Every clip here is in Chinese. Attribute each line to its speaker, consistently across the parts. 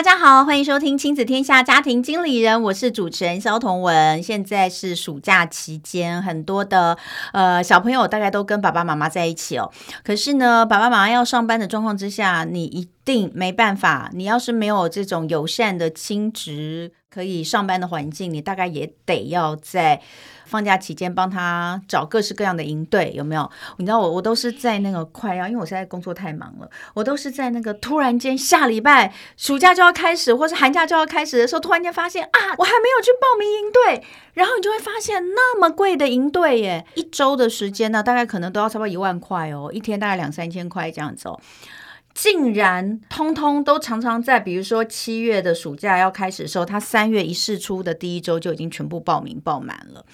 Speaker 1: 大家好，欢迎收听《亲子天下家庭经理人》，我是主持人肖彤文。现在是暑假期间，很多的呃小朋友大概都跟爸爸妈妈在一起哦。可是呢，爸爸妈妈要上班的状况之下，你一定没办法。你要是没有这种友善的亲职可以上班的环境，你大概也得要在。放假期间帮他找各式各样的营队，有没有？你知道我我都是在那个快要，因为我现在工作太忙了，我都是在那个突然间下礼拜暑假就要开始，或是寒假就要开始的时候，突然间发现啊，我还没有去报名营队，然后你就会发现那么贵的营队耶，一周的时间呢，大概可能都要差不多一万块哦，一天大概两三千块这样子哦。竟然通通都常常在，比如说七月的暑假要开始的时候，他三月一试出的第一周就已经全部报名报满了。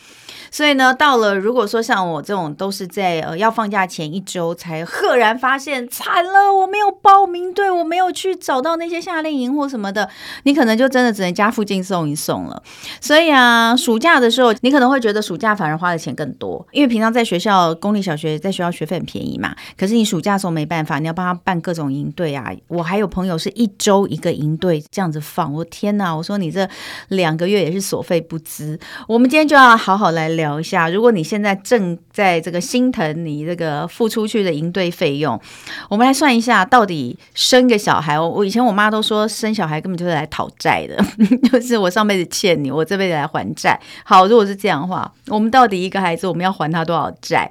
Speaker 1: 所以呢，到了如果说像我这种都是在呃要放假前一周才赫然发现惨了，我没有报名，对，我没有去找到那些夏令营或什么的，你可能就真的只能家附近送一送了。所以啊，暑假的时候你可能会觉得暑假反而花的钱更多，因为平常在学校公立小学在学校学费很便宜嘛，可是你暑假的时候没办法，你要帮他办各种营队啊。我还有朋友是一周一个营队这样子放，我天哪！我说你这两个月也是所费不貲。我们今天就要好好来。聊一下，如果你现在正在这个心疼你这个付出去的营队费用，我们来算一下，到底生个小孩，我我以前我妈都说生小孩根本就是来讨债的，就是我上辈子欠你，我这辈子来还债。好，如果是这样的话，我们到底一个孩子我们要还他多少债？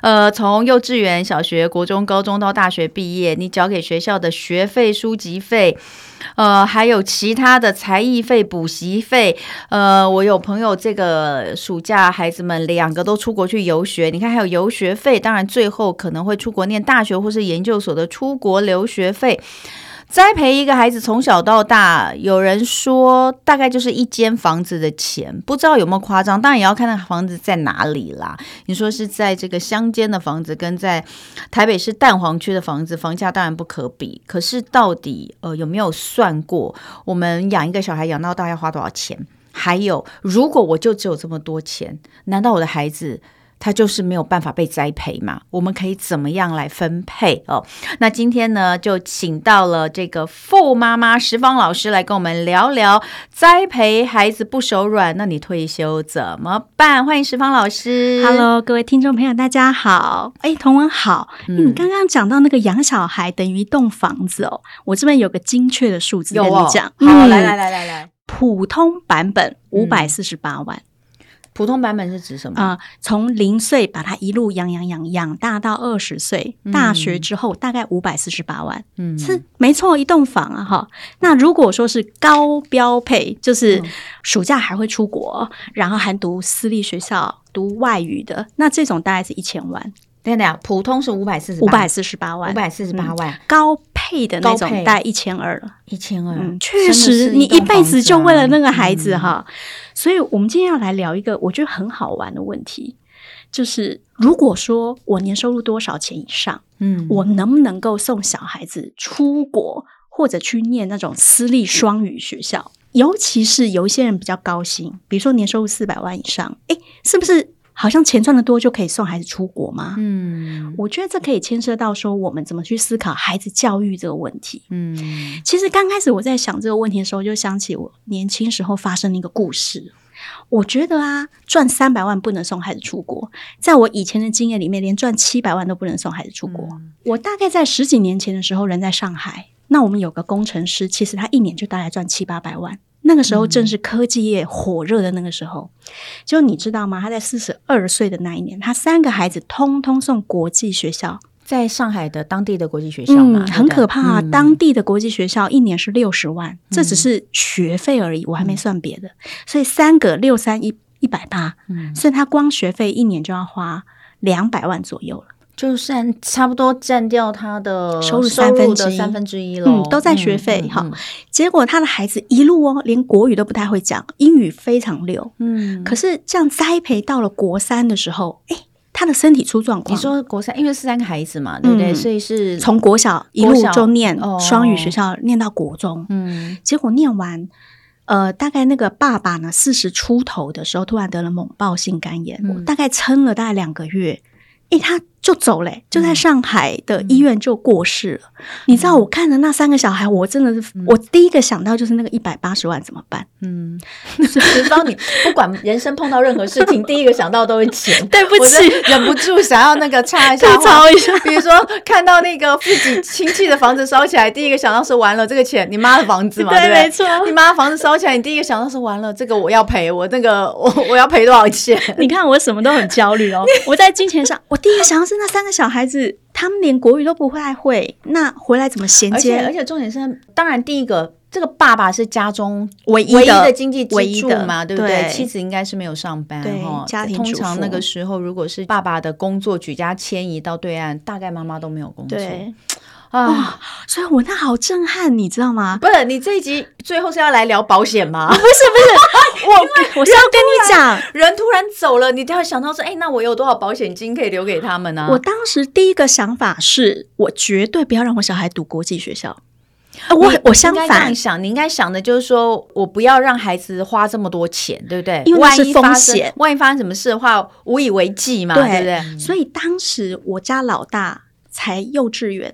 Speaker 1: 呃，从幼稚园、小学、国中、高中到大学毕业，你交给给学校的学费、书籍费。呃，还有其他的才艺费、补习费。呃，我有朋友这个暑假，孩子们两个都出国去游学。你看，还有游学费，当然最后可能会出国念大学或是研究所的出国留学费。栽培一个孩子从小到大，有人说大概就是一间房子的钱，不知道有没有夸张？当然也要看那房子在哪里啦。你说是在这个乡间的房子，跟在台北市蛋黄区的房子，房价当然不可比。可是到底呃有没有算过，我们养一个小孩养到大要花多少钱？还有，如果我就只有这么多钱，难道我的孩子？他就是没有办法被栽培嘛？我们可以怎么样来分配哦？那今天呢，就请到了这个富妈妈石芳老师来跟我们聊聊栽培孩子不手软。那你退休怎么办？欢迎石芳老师。
Speaker 2: Hello，各位听众朋友，大家好。哎，童文好。嗯，你刚刚讲到那个养小孩等于一栋房子哦，我这边有个精确的数字跟你讲。好，
Speaker 1: 嗯，来来来来来，
Speaker 2: 普通版本五百四十八万。
Speaker 1: 普通版本是指什么？啊、呃，
Speaker 2: 从零岁把他一路养养养养大到二十岁，大学之后大概五百四十八万，嗯，是没错，一栋房啊，哈。那如果说是高标配，就是暑假还会出国，嗯、然后还读私立学校读外语的，那这种大概是一千万。
Speaker 1: 对的，普通是五百四十
Speaker 2: 五百四十八万，
Speaker 1: 五百四十八万，
Speaker 2: 高配的那种大概一千二。了，
Speaker 1: 一千二，
Speaker 2: 确实，你一辈子就为了那个孩子哈。所以，我们今天要来聊一个我觉得很好玩的问题，就是如果说我年收入多少钱以上，嗯，我能不能够送小孩子出国或者去念那种私立双语学校？尤其是有一些人比较高薪，比如说年收入四百万以上，诶，是不是好像钱赚的多就可以送孩子出国吗？嗯，我觉得这可以牵涉到说我们怎么去思考孩子教育这个问题。嗯，其实刚开始我在想这个问题的时候，就想起我年轻时候发生的一个故事。我觉得啊，赚三百万不能送孩子出国，在我以前的经验里面，连赚七百万都不能送孩子出国。嗯，我大概在十几年前的时候，人在上海，那我们有个工程师，其实他一年就大概赚七八百万。那个时候正是科技业火热的那个时候，嗯、就你知道吗？他在四十二岁的那一年，他三个孩子通通送国际学校，
Speaker 1: 在上海的当地的国际学校嘛，
Speaker 2: 嗯，很可怕啊！嗯、当地的国际学校一年是六十万，嗯、这只是学费而已，我还没算别的。嗯、所以三个六三一一百八，嗯，所以他光学费一年就要花两百万左右了。
Speaker 1: 就算差不多占掉他的
Speaker 2: 收入三分之一，
Speaker 1: 三分之一了，
Speaker 2: 嗯，都在学费哈。结果他的孩子一路哦，连国语都不太会讲，英语非常溜，嗯。可是这样栽培到了国三的时候，诶，他他的身体出状况。
Speaker 1: 你说国三，因为是三个孩子嘛，对不对？嗯、所以是
Speaker 2: 从国小一路就念双语学校，哦、念到国中。嗯，结果念完，呃，大概那个爸爸呢，四十出头的时候，突然得了猛暴性肝炎，嗯、我大概撑了大概两个月。诶，他。就走嘞、欸，就在上海的医院就过世了。嗯、你知道，我看着那三个小孩，我真的是，嗯、我第一个想到就是那个一百八十万怎么办？嗯，
Speaker 1: 所以当你不管人生碰到任何事情，第一个想到都是钱。
Speaker 2: 对不起，
Speaker 1: 忍不住想要那个插一下，
Speaker 2: 插一下。
Speaker 1: 比如说看到那个自己亲戚的房子烧起来，第一个想到是完了这个钱，你妈的房子嘛，对，对？没错，你妈房子烧起来，你第一个想到是完了这个我要赔，我那个我我要赔多少钱？
Speaker 2: 你看我什么都很焦虑哦。我在金钱上，我第一个想到是那三个小孩子。他们连国语都不太会，那回来怎么衔接？
Speaker 1: 而且重点是，当然第一个，这个爸爸是家中
Speaker 2: 唯一
Speaker 1: 的经济支柱嘛，
Speaker 2: 对
Speaker 1: 不对？妻子应该是没有上班，
Speaker 2: 对，家庭
Speaker 1: 通常那个时候，如果是爸爸的工作举家迁移到对岸，大概妈妈都没有工作。
Speaker 2: 对。啊、哦，所以我那好震撼，你知道吗？
Speaker 1: 不是，你这一集最后是要来聊保险吗？
Speaker 2: 不是，不是，我我是要跟你讲，
Speaker 1: 人突然走了，你就要想到说，哎，那我有多少保险金可以留给他们呢、啊？
Speaker 2: 我当时第一个想法是，我绝对不要让我小孩读国际学校。我我相反
Speaker 1: 想，你应该想的就是说我不要让孩子花这么多钱，对不对？
Speaker 2: 因为是风险，
Speaker 1: 万一发生什么事的话，无以为继嘛，对，对不对？
Speaker 2: 所以当时我家老大才幼稚园。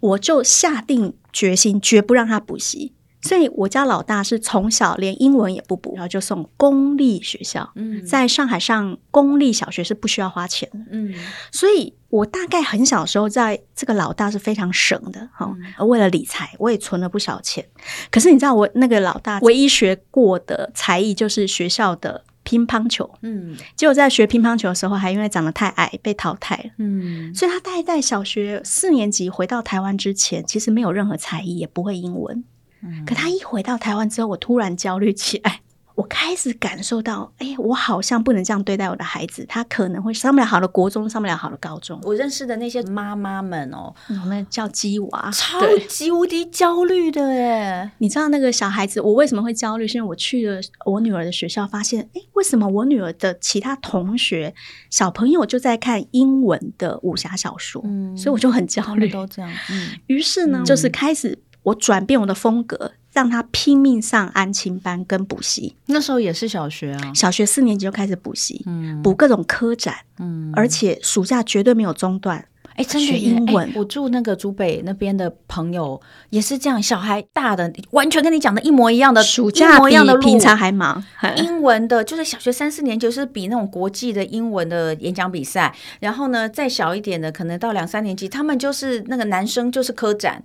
Speaker 2: 我就下定决心，绝不让他补习。所以我家老大是从小连英文也不补，然后就送公立学校。嗯，在上海上公立小学是不需要花钱的。嗯，所以我大概很小时候，在这个老大是非常省的哈。嗯，为了理财，我也存了不少钱。可是你知道，我那个老大唯一学过的才艺就是学校的。乒乓球，嗯，结果在学乒乓球的时候，还因为长得太矮被淘汰了，嗯，所以他大概在小学四年级回到台湾之前，其实没有任何才艺，也不会英文，嗯，可他一回到台湾之后，我突然焦虑起来。我开始感受到，哎，我好像不能这样对待我的孩子，他可能会上不了好的国中，上不了好的高中。
Speaker 1: 我认识的那些妈妈们哦，
Speaker 2: 我们叫鸡娃，
Speaker 1: 超级无敌焦虑的哎。
Speaker 2: 你知道那个小孩子，我为什么会焦虑？是因为我去了我女儿的学校，发现，哎，为什么我女儿的其他同学小朋友就在看英文的武侠小说？嗯，所以我就很焦虑。
Speaker 1: 都这样，嗯。
Speaker 2: 于是呢，嗯、就是开始我转变我的风格。让他拼命上安亲班跟补习，
Speaker 1: 那时候也是小学啊，
Speaker 2: 小学四年级就开始补习，嗯，补各种科展，嗯，而且暑假绝对没有中断。哎，真的学英文。
Speaker 1: 我住那个竹北那边的朋友也是这样，小孩大的完全跟你讲的一模一样的，
Speaker 2: 暑假比平常还忙。
Speaker 1: 英文的，就是小学三四年级是比那种国际的英文的演讲比赛，然后呢，再小一点的，可能到两三年级，他们就是那个男生就是科展。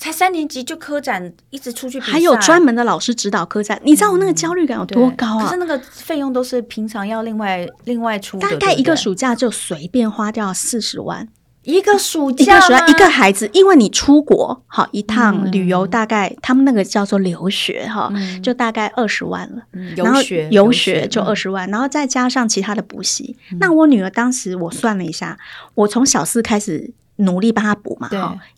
Speaker 1: 才三年级就科展，一直出去比赛，
Speaker 2: 还有专门的老师指导科展。你知道我那个焦虑感有多高啊？
Speaker 1: 可是那个费用都是平常要另外另外出的，
Speaker 2: 大概一个暑假就随便花掉四十万。
Speaker 1: 一个暑假，
Speaker 2: 一个暑假一个孩子，因为你出国好一趟旅游，大概他们那个叫做留学哈，就大概二十万了。然后游学就二十万，然后再加上其他的补习。那我女儿当时我算了一下，我从小四开始。努力帮他补嘛，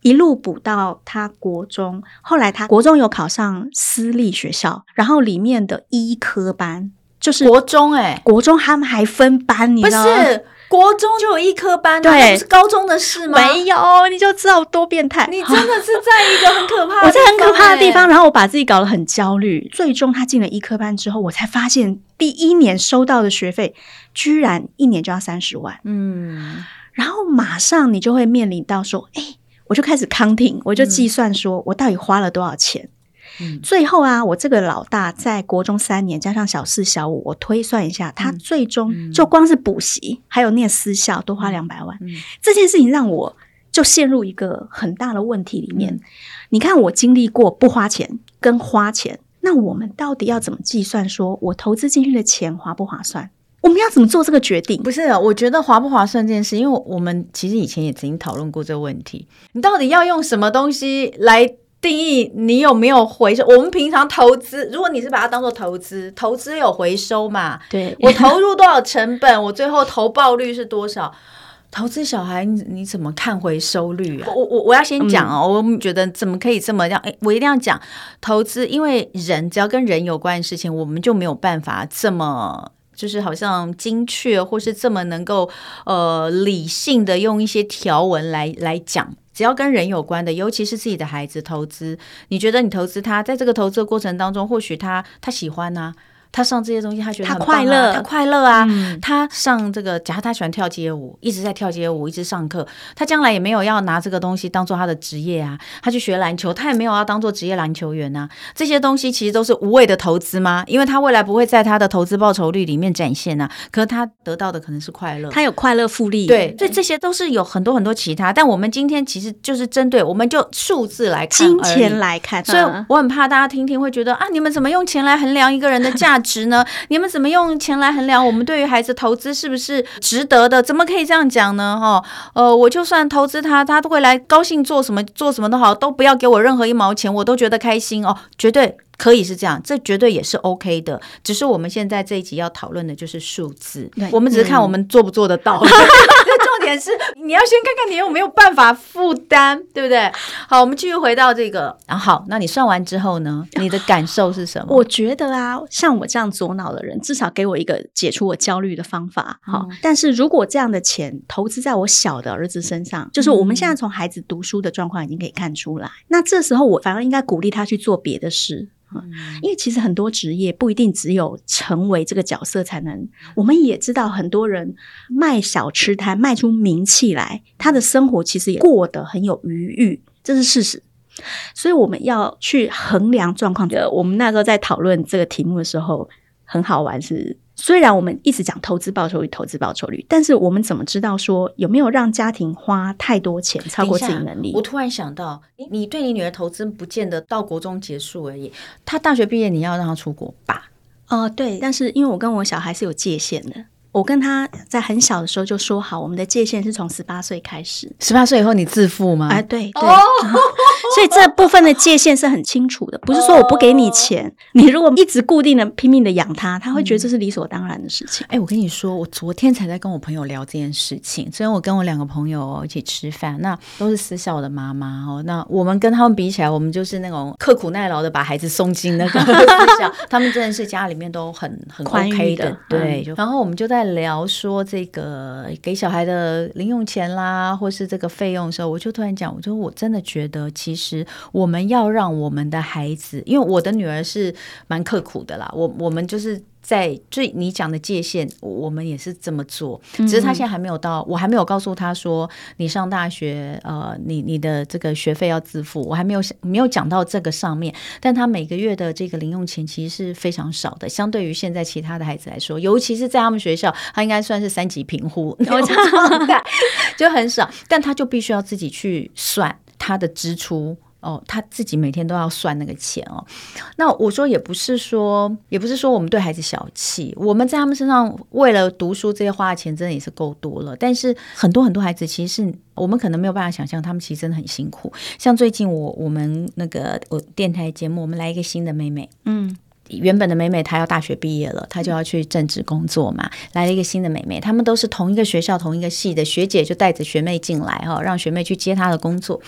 Speaker 2: 一路补到他国中，后来他国中有考上私立学校，然后里面的医科班就是
Speaker 1: 国中哎、欸，
Speaker 2: 国中他们还分班，你知道吗？
Speaker 1: 不是国中就有医科班，对，不是高中的事吗？
Speaker 2: 没有，你就知道多变态。
Speaker 1: 你真的是在一个很可怕的地方、欸，
Speaker 2: 我在很可怕的地方，然后我把自己搞得很焦虑。最终他进了医科班之后，我才发现第一年收到的学费居然一年就要三十万，嗯。然后马上你就会面临到说，哎，我就开始 counting，我就计算说我到底花了多少钱。嗯，最后啊，我这个老大在国中三年加上小四、小五，我推算一下，他最终就光是补习还有念私校多花两百万。这件事情让我就陷入一个很大的问题里面。你看，我经历过不花钱跟花钱，那我们到底要怎么计算？说我投资进去的钱划不划算？我们要怎么做这个决定？
Speaker 1: 不是，我觉得划不划算这件事，因为我们其实以前也曾经讨论过这个问题。你到底要用什么东西来定义你有没有回收？我们平常投资，如果你是把它当做投资，投资有回收嘛？
Speaker 2: 对，
Speaker 1: 我投入多少成本，我最后投报率是多少？投资小孩，你你怎么看回收率啊？我我我要先讲哦，嗯、我觉得怎么可以这么样？哎，我一定要讲投资，因为人只要跟人有关的事情，我们就没有办法这么就是好像精确，或是这么能够呃理性的用一些条文来来讲。只要跟人有关的，尤其是自己的孩子投资，你觉得你投资他，在这个投资的过程当中，或许他他喜欢呢、他上这些东西，他觉得他快乐，他快乐啊！嗯、他上这个，假如他喜欢跳街舞，一直在跳街舞，一直上课，他将来也没有要拿这个东西当做他的职业啊。他去学篮球，他也没有要当做职业篮球员啊。这些东西其实都是无谓的投资吗？因为他未来不会在他的投资报酬率里面展现啊。可是他得到的可能是快乐，
Speaker 2: 他有快乐复利。
Speaker 1: 对，所以这些都是有很多很多其他。但我们今天其实就是针对，我们就数字来看，
Speaker 2: 金钱来看。
Speaker 1: 所以我很怕大家听听会觉得啊，你们怎么用钱来衡量一个人的价值值呢？你们。怎么用钱来衡量我们对于孩子投资是不是值得的？怎么可以这样讲呢？哈，呃，我就算投资他，他都会来高兴做什么做什么都好，都不要给我任何一毛钱，我都觉得开心哦，绝对可以是这样，这绝对也是 OK 的。只是我们现在这一集要讨论的就是数字，对我们只是看我们做不做得到。嗯 重点是你要先看看你有没有办法负担，对不对？好，我们继续回到这个。然后好，那你算完之后呢？你的感受是什么？
Speaker 2: 我觉得啊，像我这样左脑的人，至少给我一个解除我焦虑的方法。好，嗯、但是如果这样的钱投资在我小的儿子身上，就是我们现在从孩子读书的状况已经可以看出来，嗯、那这时候我反而应该鼓励他去做别的事。因为其实很多职业不一定只有成为这个角色才能。我们也知道很多人卖小吃摊卖出名气来，他的生活其实也过得很有余裕，这是事实。所以我们要去衡量状况。呃我们那时候在讨论这个题目的时候，很好玩是。虽然我们一直讲投资报酬率、投资报酬率，但是我们怎么知道说有没有让家庭花太多钱超过自己能力？
Speaker 1: 我突然想到，你对你女儿投资不见得到国中结束而已，她大学毕业你要让她出国吧？
Speaker 2: 哦、呃，对，但是因为我跟我小孩是有界限的。我跟他在很小的时候就说好，我们的界限是从十八岁开始。
Speaker 1: 十八岁以后你自付吗？
Speaker 2: 哎、呃，对对、所以这部分的界限是很清楚的，不是说我不给你钱，哦、你如果一直固定的拼命的养他，他会觉得这是理所当然的事情。
Speaker 1: 哎、嗯，我跟你说，我昨天才在跟我朋友聊这件事情。虽然我跟我两个朋友一起吃饭，那都是私校的妈妈哦，那我们跟他们比起来，我们就是那种刻苦耐劳的把孩子送进那个 私校，他们真的是家里面都很很 OK 的，对。嗯、然后我们就在。聊说这个给小孩的零用钱啦，或是这个费用的时候，我就突然讲，我说我真的觉得，其实我们要让我们的孩子，因为我的女儿是蛮刻苦的啦，我我们就是。在最你讲的界限，我们也是这么做，只是他现在还没有到，我还没有告诉他说，你上大学，呃，你你的这个学费要自付，我还没有没有讲到这个上面。但他每个月的这个零用钱其实是非常少的，相对于现在其他的孩子来说，尤其是在他们学校，他应该算是三级贫户，就 很少，但他就必须要自己去算他的支出。哦，他自己每天都要算那个钱哦。那我说也不是说，也不是说我们对孩子小气，我们在他们身上为了读书这些花的钱真的也是够多了。但是很多很多孩子其实是我们可能没有办法想象，他们其实真的很辛苦。像最近我我们那个我电台节目，我们来一个新的妹妹，嗯。原本的美美她要大学毕业了，她就要去正职工作嘛。来了一个新的美眉，他们都是同一个学校、同一个系的学姐，就带着学妹进来哈，让学妹去接她的工作。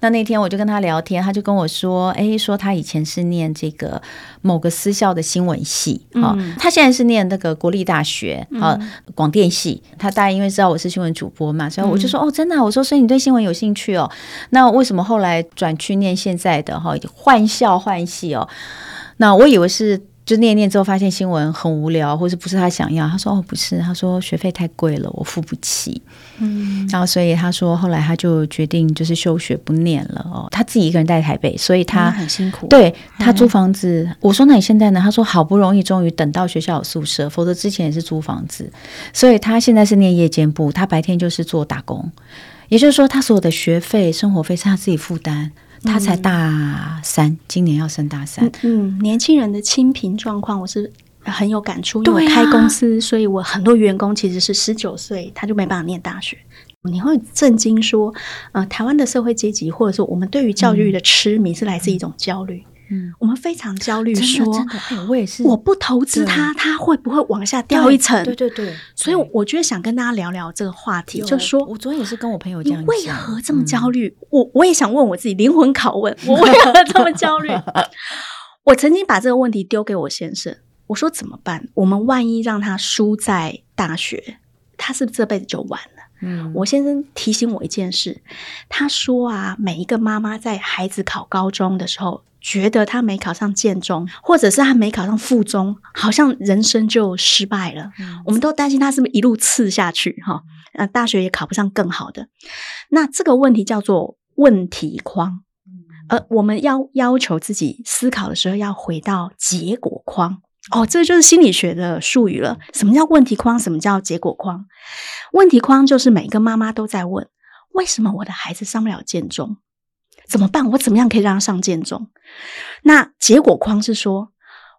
Speaker 1: 那那天我就跟她聊天，她就跟我说：“哎，说她以前是念这个某个私校的新闻系，哈、嗯，她现在是念那个国立大学啊广电系。她大概因为知道我是新闻主播嘛，所以我就说：嗯、哦，真的、啊？我说，所以你对新闻有兴趣哦？那为什么后来转去念现在的哈换校换系哦？”那我以为是就念念之后发现新闻很无聊，或是不是他想要。他说哦不是，他说学费太贵了，我付不起。嗯，然后所以他说后来他就决定就是休学不念了哦。他自己一个人在台北，所以他、
Speaker 2: 嗯、很辛苦。
Speaker 1: 对，他租房子。嗯、我说那你现在呢？他说好不容易终于等到学校有宿舍，否则之前也是租房子。所以他现在是念夜间部，他白天就是做打工。也就是说，他所有的学费、生活费是他自己负担。他才大三，嗯、今年要升大三。
Speaker 2: 嗯，年轻人的清贫状况，我是很有感触。因为我开公司，啊、所以我很多员工其实是十九岁，他就没办法念大学。你会震惊说，呃，台湾的社会阶级，或者说我们对于教育的痴迷，是来自一种焦虑。嗯嗯，我们非常焦虑，说，
Speaker 1: 我也是，
Speaker 2: 我不投资它，它会不会往下掉一层？
Speaker 1: 对对对，
Speaker 2: 所以我觉得想跟大家聊聊这个话题，就说，
Speaker 1: 我昨天也是跟我朋友讲，
Speaker 2: 你为何这么焦虑？我我也想问我自己灵魂拷问，我为何这么焦虑？我曾经把这个问题丢给我先生，我说怎么办？我们万一让他输在大学，他是不是这辈子就完了？嗯，我先生提醒我一件事，他说啊，每一个妈妈在孩子考高中的时候，觉得他没考上建中，或者是他没考上附中，好像人生就失败了。嗯，我们都担心他是不是一路刺下去哈？呃，大学也考不上更好的。那这个问题叫做问题框，而我们要要求自己思考的时候，要回到结果框。哦，这就是心理学的术语了。什么叫问题框？什么叫结果框？问题框就是每个妈妈都在问：为什么我的孩子上不了建中？怎么办？我怎么样可以让他上建中？那结果框是说：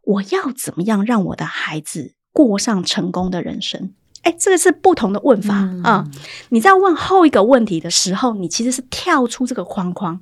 Speaker 2: 我要怎么样让我的孩子过上成功的人生？哎，这个是不同的问法啊，嗯嗯。你在问后一个问题的时候，你其实是跳出这个框框，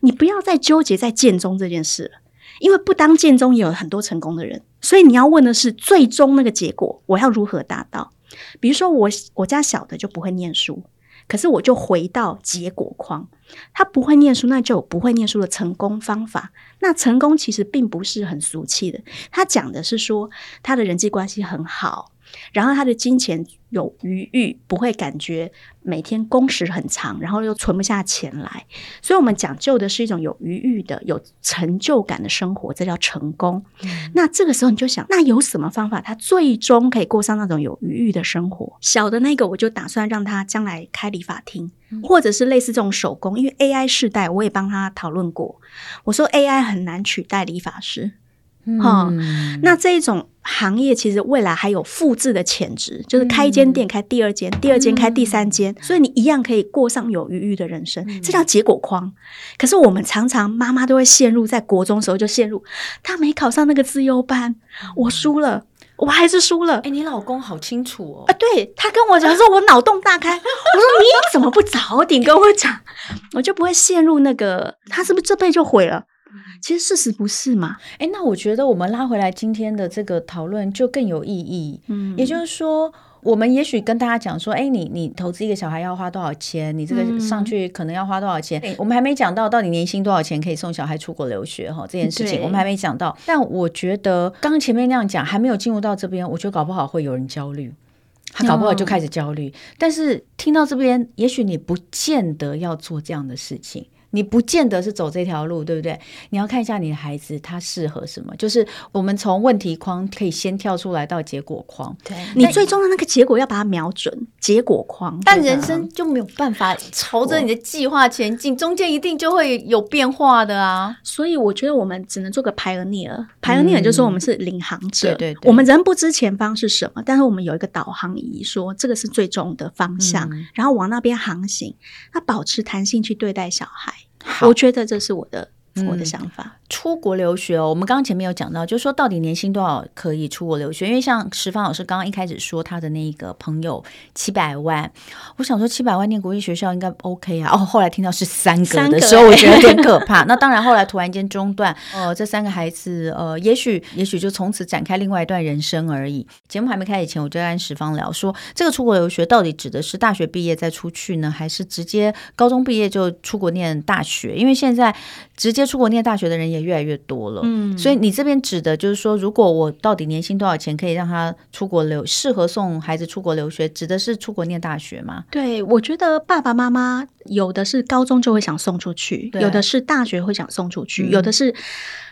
Speaker 2: 你不要再纠结在建中这件事了。因为不当建中也有很多成功的人，所以你要问的是最终那个结果，我要如何达到？比如说我我家小的就不会念书，可是我就回到结果框，他不会念书，那就有不会念书的成功方法。那成功其实并不是很俗气的，他讲的是说他的人际关系很好。然后他的金钱有余裕，不会感觉每天工时很长，然后又存不下钱来。所以，我们讲究的是一种有余裕的、有成就感的生活，这叫成功。嗯。那这个时候你就想，那有什么方法，他最终可以过上那种有余裕的生活？小的那个，我就打算让他将来开理发厅，或者是类似这种手工，因为 AI 时代，我也帮他讨论过。我说 AI 很难取代理发师。哈、嗯，那这一种行业其实未来还有复制的潜质，就是开一间店，开第二间，第二间开第三间，所以你一样可以过上有余裕的人生，这叫结果框。可是我们常常妈妈都会陷入，在国中时候就陷入，他没考上那个资优班，我输了，我还是输了。哎，你老公好清楚哦，啊，对，他跟我讲说，我脑洞大开，我说你怎么不早点跟我讲，我就不会陷入那个，他是不是这辈就毁了？其实事实不是嘛？
Speaker 1: 哎，那我觉得我们拉回来今天的这个讨论就更有意义。嗯，也就是说，我们也许跟大家讲说，哎，你你投资一个小孩要花多少钱？你这个上去可能要花多少钱？嗯，我们还没讲到到底年薪多少钱可以送小孩出国留学哈，这件事情我们还没讲到。但我觉得刚刚前面那样讲还没有进入到这边，我觉得搞不好会有人焦虑，他搞不好就开始焦虑。但是听到这边，也许你不见得要做这样的事情。你不见得是走这条路，对不对？你要看一下你的孩子他适合什么。就是我们从问题框可以先跳出来到结果框。
Speaker 2: 对，你最终的那个结果要把它瞄准结果框。
Speaker 1: 但人生就没有办法朝着你的计划前进，中间一定就会有变化的啊。
Speaker 2: 所以我觉得我们只能做个 pioneer，pioneer 就是说我们是领航者。
Speaker 1: 对对对，
Speaker 2: 我们人不知前方是什么，但是我们有一个导航仪，说这个是最终的方向，嗯，然后往那边航行。那保持弹性去对待小孩。我觉得这是我的。我的想法，嗯，
Speaker 1: 出国留学哦。我们刚刚前面有讲到，就是说到底年薪多少可以出国留学？因为像石方老师刚刚一开始说他的那个朋友七百万，我想说七百万念国际学校应该 OK 啊。哦，后来听到是三个的时候，我觉得有点可怕。那当然，后来突然间中断，呃，这三个孩子，呃，也许也许就从此展开另外一段人生而已。节目还没开始前，我就跟石方聊说，这个出国留学到底指的是大学毕业再出去呢，还是直接高中毕业就出国念大学？因为现在直接出国念大学的人也越来越多了，嗯，所以你这边指的就是说，如果我到底年薪多少钱可以让他出国留，适合送孩子出国留学，指的是出国念大学吗？
Speaker 2: 对，我觉得爸爸妈妈有的是高中就会想送出去，有的是大学会想送出去，嗯、有的是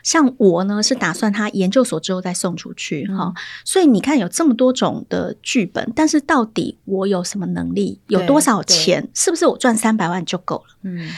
Speaker 2: 像我呢，是打算他研究所之后再送出去哈、嗯。所以你看，有这么多种的剧本，但是到底我有什么能力，有多少钱，是不是我赚三百万就够了？嗯。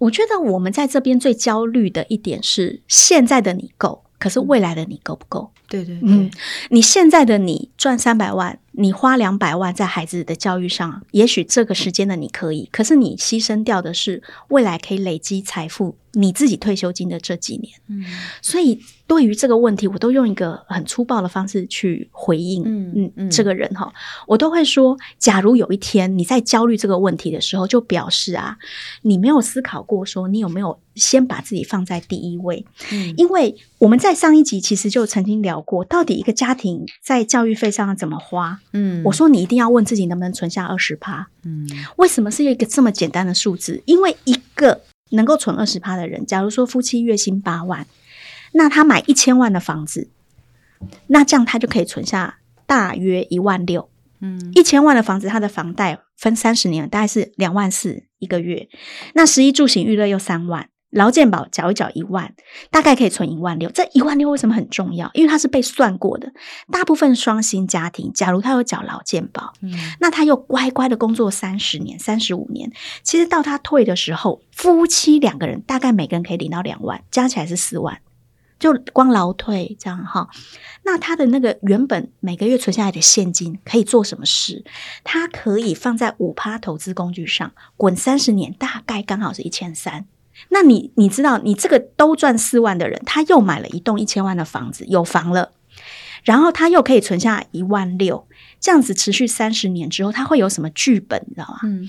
Speaker 2: 我觉得我们在这边最焦虑的一点是，现在的你够，可是未来的你够不够？
Speaker 1: 对对对，
Speaker 2: 嗯，你现在的你赚三百万，你花两百万在孩子的教育上，也许这个时间的你可以，可是你牺牲掉的是未来可以累积财富。你自己退休金的这几年，嗯，所以对于这个问题，我都用一个很粗暴的方式去回应，嗯嗯嗯，这个人哈，我都会说，假如有一天你在焦虑这个问题的时候，就表示啊，你没有思考过说你有没有先把自己放在第一位，嗯，因为我们在上一集其实就曾经聊过，到底一个家庭在教育费上要怎么花，嗯，我说你一定要问自己能不能存下二十趴，嗯，为什么是一个这么简单的数字？因为一个。能够存二十趴的人，假如说夫妻月薪八万，那他买一千万的房子，那这样他就可以存下大约一万六。嗯，一千万的房子，他的房贷分三十年，大概是两万四一个月。那十一住行娱乐又三万，劳健保缴一缴一万，大概可以存一万六。这一万六为什么很重要？因为它是被算过的。大部分双薪家庭，假如他有缴劳健保，嗯，那他又乖乖的工作三十年、三十五年，其实到他退的时候，夫妻两个人大概每个人可以领到两万，加起来是四万。就光劳退这样哈，那他的那个原本每个月存下来的现金可以做什么事？他可以放在五趴投资工具上，滚三十年，大概刚好是一千三。那你你知道，你这个都赚四万的人，他又买了一栋一千万的房子，有房了，然后他又可以存下一万六，这样子持续三十年之后，他会有什么剧本？你知道吗？嗯，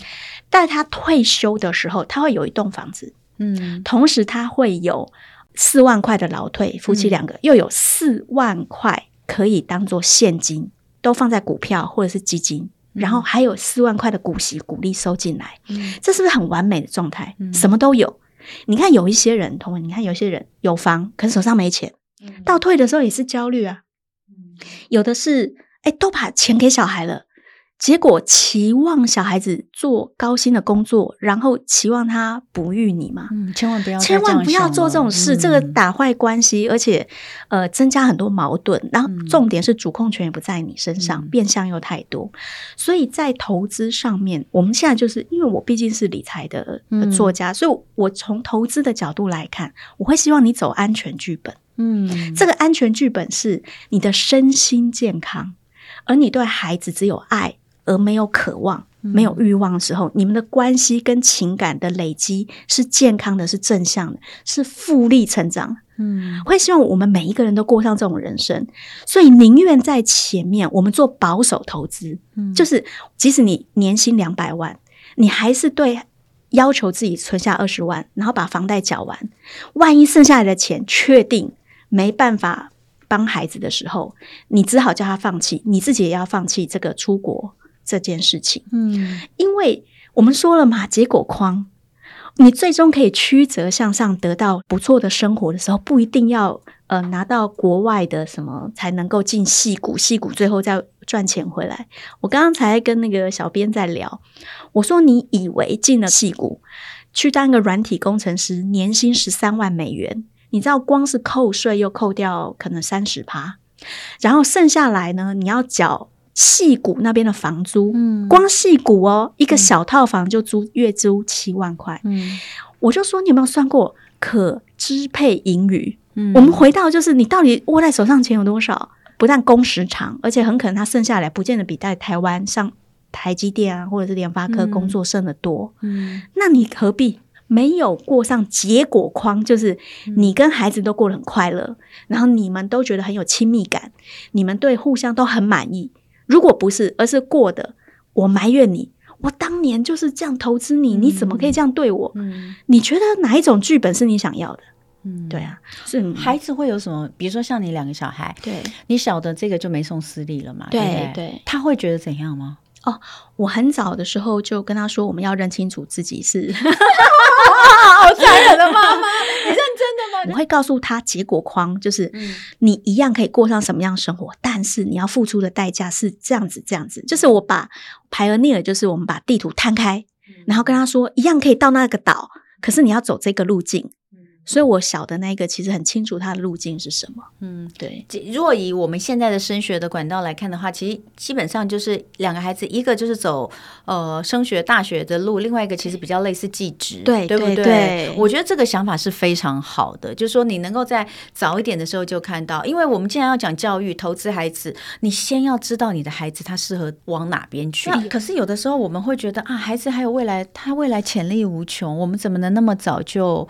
Speaker 2: 在他退休的时候，他会有一栋房子，嗯，同时他会有。四万块的劳退，夫妻两个又有四万块可以当做现金，嗯、都放在股票或者是基金，嗯、然后还有四万块的股息股利收进来，嗯、这是不是很完美的状态？嗯、什么都有。你看有一些人，同文，你看有些人有房，可是手上没钱，嗯、到退的时候也是焦虑啊。嗯、有的是，哎，都把钱给小孩了。结果期望小孩子做高薪的工作，然后期望他哺育你嘛？
Speaker 1: 嗯，千万不要，
Speaker 2: 千万不要做这种事，嗯、这个打坏关系，而且呃增加很多矛盾。然后重点是主控权也不在你身上，嗯、变相又太多。所以在投资上面，我们现在就是因为我毕竟是理财的作家，嗯、所以我从投资的角度来看，我会希望你走安全剧本。嗯，这个安全剧本是你的身心健康，而你对孩子只有爱。而没有渴望、没有欲望的时候，嗯、你们的关系跟情感的累积是健康的，是正向的，是复利成长。嗯，我会希望我们每一个人都过上这种人生，所以宁愿在前面我们做保守投资，嗯、就是即使你年薪两百万，你还是对要求自己存下二十万，然后把房贷缴完，万一剩下来的钱确定没办法帮孩子的时候，你只好叫他放弃，你自己也要放弃这个出国。这件事情，嗯，因为我们说了嘛，结果框，你最终可以曲折向上，得到不错的生活的时候，不一定要呃拿到国外的什么才能够进戏骨，戏骨最后再赚钱回来。我刚刚才跟那个小编在聊，我说你以为进了戏骨去当个软体工程师，年薪十三万美元，你知道光是扣税又扣掉可能三十趴，然后剩下来呢，你要缴。矽谷那边的房租，嗯，光戏谷哦，一个小套房就租月租七万块，嗯，我就说你有没有算过可支配盈余？嗯，我们回到就是你到底握在手上钱有多少？不但工时长，而且很可能他剩下来不见得比在台湾上台积电啊或者是联发科工作剩的多，嗯，那你何必没有过上结果框？就是你跟孩子都过得很快乐，然后你们都觉得很有亲密感，你们对互相都很满意。如果不是，而是过的，我埋怨你，我当年就是这样投资你，嗯、你怎么可以这样对我？嗯、你觉得哪一种剧本是你想要的？嗯，对啊，是
Speaker 1: 孩子会有什么？比如说像你两个小孩，对，你晓得这个就没送私立了嘛？对对，他会觉得怎样吗？
Speaker 2: 哦，我很早的时候就跟他说，我们要认清楚自己是。好残忍的妈妈，你认真的吗？我会告诉他结果框，就是你一样可以过上什么样的生活，但是你要付出的代价是这样子，这样子。就是我把 Pioneer，就是我们把地图摊开，然后跟他说，一样可以到那个岛，可是你要走这个路径。所以，我小的那个其实很清楚他的路径是什么。嗯，对。
Speaker 1: 如果以我们现在的升学的管道来看的话，其实基本上就是两个孩子，一个就是走呃升学大学的路，另外一个其实比较类似技职，
Speaker 2: 对
Speaker 1: 对不对？
Speaker 2: 对对，
Speaker 1: 我觉得这个想法是非常好的，就是说你能够在早一点的时候就看到，因为我们既然要讲教育、投资孩子，你先要知道你的孩子他适合往哪边去。可是有的时候我们会觉得啊，孩子还有未来，他未来潜力无穷，我们怎么能那么早就？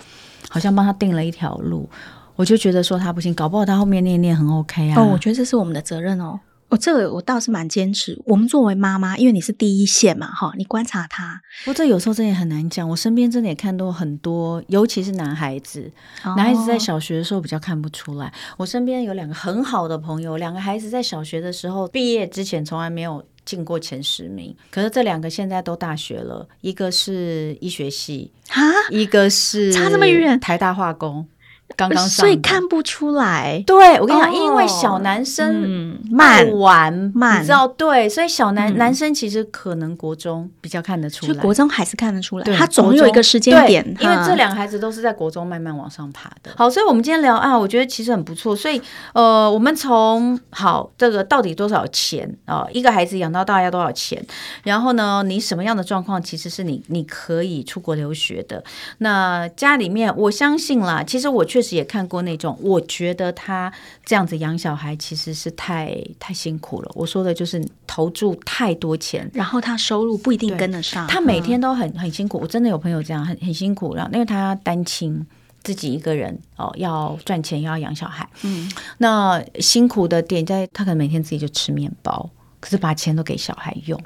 Speaker 1: 好像帮他定了一条路，我就觉得说他不行，搞不好他后面念念很 OK 啊。
Speaker 2: 哦，我觉得这是我们的责任哦。哦，这个我倒是蛮坚持。我们作为妈妈，因为你是第一线嘛，哈，你观察他。
Speaker 1: 不过这有时候真的也很难讲。我身边真的也看到很多，尤其是男孩子，男孩子在小学的时候比较看不出来。哦，我身边有两个很好的朋友，两个孩子在小学的时候毕业之前从来没有进过前十名，可是这两个现在都大学了，一个是医学系，啊，一个是差这么远？台大化工。刚刚上，
Speaker 2: 所以看不出来。
Speaker 1: 对，我跟你讲，因为小男生慢玩慢，你知道对，所以小男男生其实可能国中比较看得出来，
Speaker 2: 就国中还是看得出来，他总有一个时间点，
Speaker 1: 因为这两个孩子都是在国中慢慢往上爬的。好，所以我们今天聊啊，我觉得其实很不错。所以呃，我们从好这个到底多少钱啊？一个孩子养到大要多少钱？然后呢，你什么样的状况其实是你你可以出国留学的？那家里面，我相信啦，其实我确实也看过那种，我觉得他这样子养小孩其实是太太辛苦了。我说的就是投注太多钱，
Speaker 2: 然后他收入不一定跟得上，
Speaker 1: 他每天都很很辛苦。我真的有朋友这样，很很辛苦，然后因为他单亲，自己一个人哦，要赚钱，又要养小孩，嗯，那辛苦的点在，他可能每天自己就吃面包，可是把钱都给小孩用，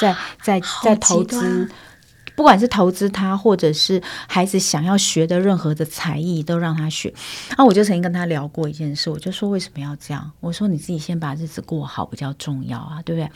Speaker 1: 在在在投资。不管是投资他，或者是孩子想要学的任何的才艺，都让他学。那我就曾经跟他聊过一件事，我就说，为什么要这样？我说你自己先把日子过好比较重要啊，对不对？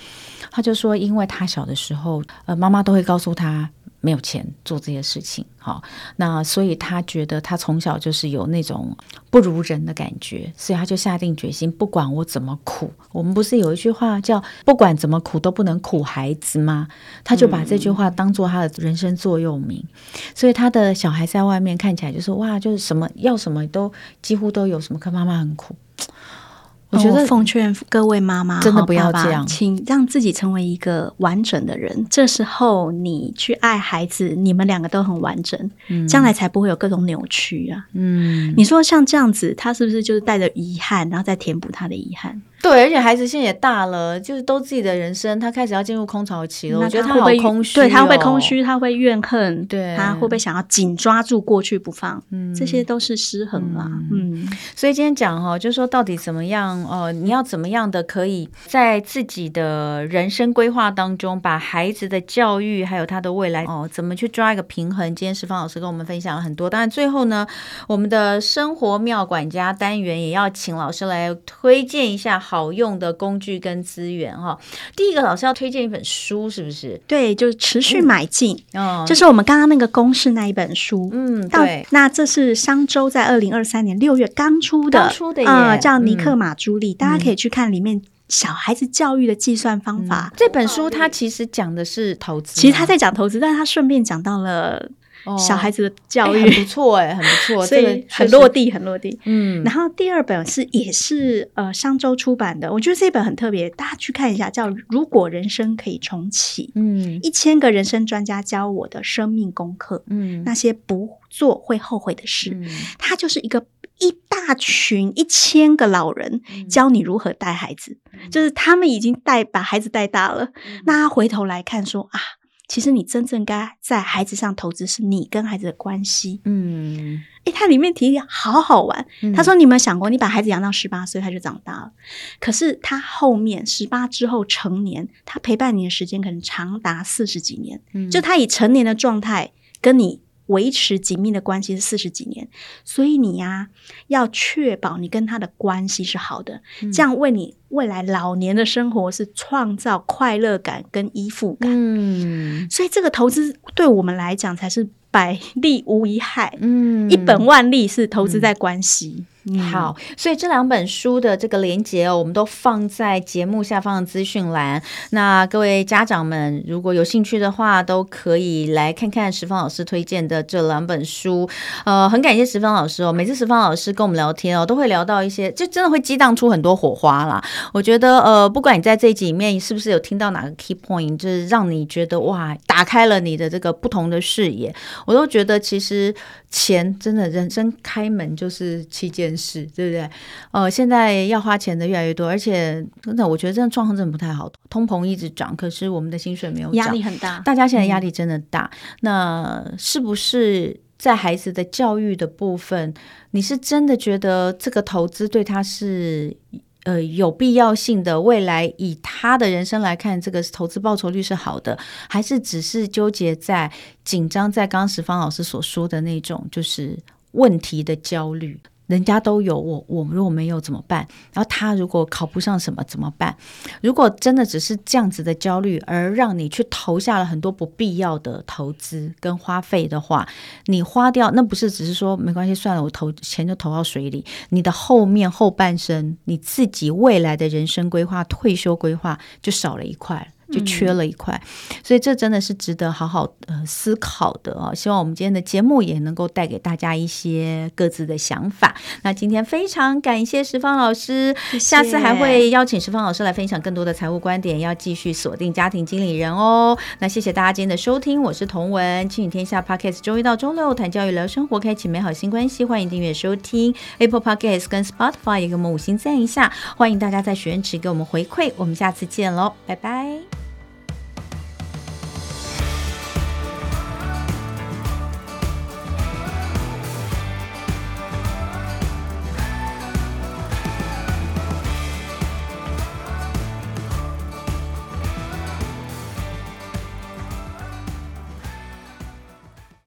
Speaker 1: 他就说，因为他小的时候，呃，妈妈都会告诉他。没有钱做这些事情，好，那所以他觉得他从小就是有那种不如人的感觉，所以他就下定决心，不管我怎么苦，我们不是有一句话叫“不管怎么苦都不能苦孩子”吗？他就把这句话当做他的人生座右铭，所以他的小孩在外面看起来就是哇，就是什么要什么都几乎都有什么，可妈妈很苦。
Speaker 2: 我觉得奉劝各位妈妈，
Speaker 1: 真的不要这样，
Speaker 2: 请让自己成为一个完整的人。这时候你去爱孩子，你们两个都很完整，嗯，将来才不会有各种扭曲啊。嗯，你说像这样子，他是不是就是带着遗憾，然后再填补他的遗憾？
Speaker 1: 对，而且孩子现在也大了，就是都自己的人生，他开始要进入空巢期了。我觉得他好空虚，
Speaker 2: 对，他会空虚，他会怨恨，对，他会不会想要紧抓住过去不放？嗯，这些都是失衡啦。嗯，
Speaker 1: 所以今天讲哈，就是说到底怎么样？哦，你要怎么样的可以在自己的人生规划当中，把孩子的教育还有他的未来哦，怎么去抓一个平衡？今天石方老师跟我们分享了很多。当然最后呢，我们的生活妙管家单元也要请老师来推荐一下。好用的工具跟资源哈，第一个老师要推荐一本书，是不是？
Speaker 2: 对，就是持续买进，嗯，就是我们刚刚那个公式那一本书，嗯，对。那这是商周在二零二三年六月刚出的，刚出的啊、呃，叫尼克马朱莉、嗯，大家可以去看里面小孩子教育的计算方法。
Speaker 1: 嗯、这本书它其实讲的是投资，
Speaker 2: 其实他在讲投资，但是他顺便讲到了。小孩子的教育、
Speaker 1: 哦欸、很不错哎，很不错，
Speaker 2: 所以很落地，很落地。嗯，然后第二本是也是呃商周出版的，我觉得这本很特别，大家去看一下，叫《如果人生可以重启》。嗯，一千个人生专家教我的生命功课。嗯，那些不做会后悔的事。嗯，它就是一个一大群一千个老人教你如何带孩子，嗯，就是他们已经带把孩子带大了，嗯，那他回头来看说啊。其实你真正该在孩子上投资，是你跟孩子的关系。嗯，诶，它里面提的好好玩。嗯、他说：“你有没有想过，你把孩子养到十八岁，他就长大了。可是他后面十八之后成年，他陪伴你的时间可能长达四十几年。嗯，就他以成年的状态跟你。”维持紧密的关系是四十几年，所以你呀、啊、要确保你跟他的关系是好的，嗯、这样为你未来老年的生活是创造快乐感跟依附感。嗯，所以这个投资对我们来讲才是百利无一害。嗯，一本万利是投资在关系。嗯、
Speaker 1: 好，所以这两本书的这个连接哦，我们都放在节目下方的资讯栏。那各位家长们，如果有兴趣的话，都可以来看看十方老师推荐的这两本书。呃，很感谢十方老师哦，每次十方老师跟我们聊天哦，都会聊到一些，就真的会激荡出很多火花啦。我觉得呃，不管你在这集里面是不是有听到哪个 key point，就是让你觉得哇，打开了你的这个不同的视野，我都觉得其实钱真的人生开门就是七件。是，对不对？呃，现在要花钱的越来越多，而且真的，我觉得这样状况真的不太好。通膨一直涨，可是我们的薪水没有涨，
Speaker 2: 压力很大。
Speaker 1: 大家现在压力真的大。嗯。那是不是在孩子的教育的部分，你是真的觉得这个投资对他是？呃，有必要性的未来，以他的人生来看，这个投资报酬率是好的，还是只是纠结在紧张在刚刚十方老师所说的那种，就是问题的焦虑？人家都有，我我如果没有怎么办？然后他如果考不上什么怎么办？如果真的只是这样子的焦虑，而让你去投下了很多不必要的投资跟花费的话，你花掉那不是只是说没关系，算了，我投钱就投到水里。你的后面后半生，你自己未来的人生规划、退休规划就少了一块。就缺了一块，所以这真的是值得好好呃思考的哦。希望我们今天的节目也能够带给大家一些各自的想法。那今天非常感谢石方老师，谢谢，下次还会邀请石方老师来分享更多的财务观点，要继续锁定家庭经理人哦。那谢谢大家今天的收听，我是童文，亲子天下 Podcast，周一到周六谈教育聊生活，开启美好新关系，欢迎订阅收听 Apple Podcast 跟 Spotify，也给我们五星赞一下，欢迎大家在许愿池给我们回馈，我们下次见喽，拜拜。